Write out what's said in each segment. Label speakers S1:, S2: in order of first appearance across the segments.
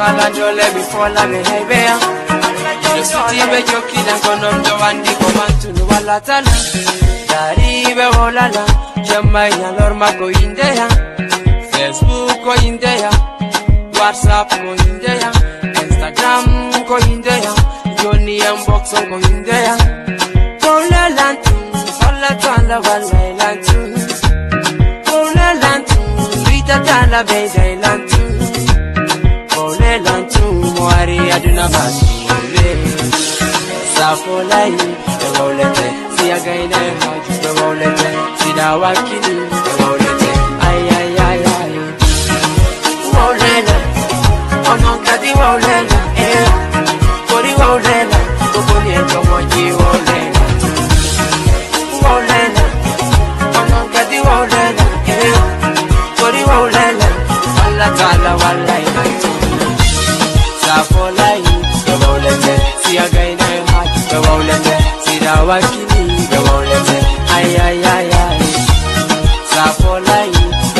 S1: Kala jole before la Facebook WhatsApp Lay Lantu. Bole Lantu, Rita Tala Bezay Lantu. Bole Lantu, Moari Aduna Basi. Safo Lay, the Rolete, Siagaine, the Rolete, Walla tala walla inatu Safolai Ewolete Siyagaine Haju Ewolete Sidawakili Ewolete Ay ay ay ay Safolai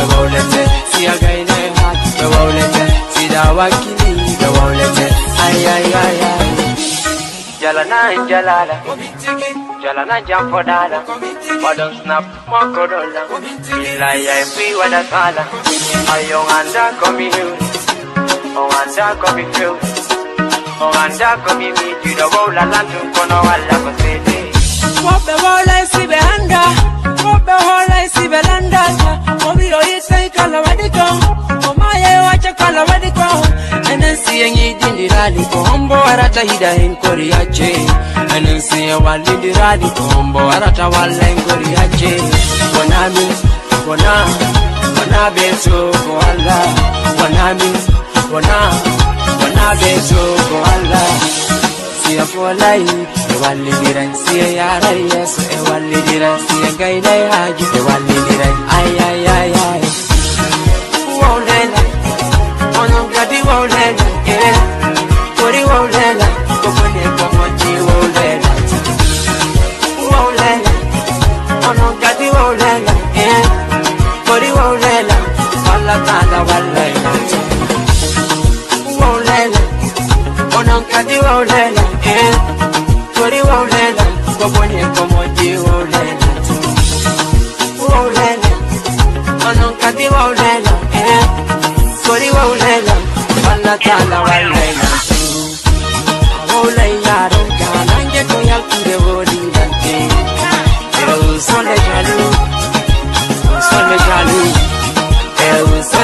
S1: Ewolete Siyagaine Haju Ewolete Sidawakili Ewolete Ay ay ay ay Jalana jalala. Jalana jampodala Wadon snap mokodola Ila ya fi wadatala Ayong anda komi hiu Ong anda komi hiu Ong anda komi mi Judo wola lantu kono wala kosede
S2: Wobe wola isibe handa. Wobe wola isibe landa. Mobiro yise kala wadiko. Omaye wacha kala wadiko
S1: siyan yi dindirali ko hombo arata hida hen koriyace a nan siya wali dirali ko hombo arata wala hen koriyace wana min wana wana beso ko alla wanami wana wana beso ko alla siya folai e walli diran siya yara yeso e walli diran siya gaidai haji e walli diran ayya wala tala wala ilacho Waulela, onankadi waulela Eh, tori waulela, wabonye komoji waulela Waulela, onankadi Eh, tori waulela, wala tala wala ilacho Waulela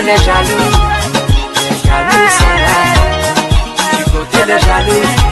S1: les jaloux. Jaloux sont là Du côté des jaloux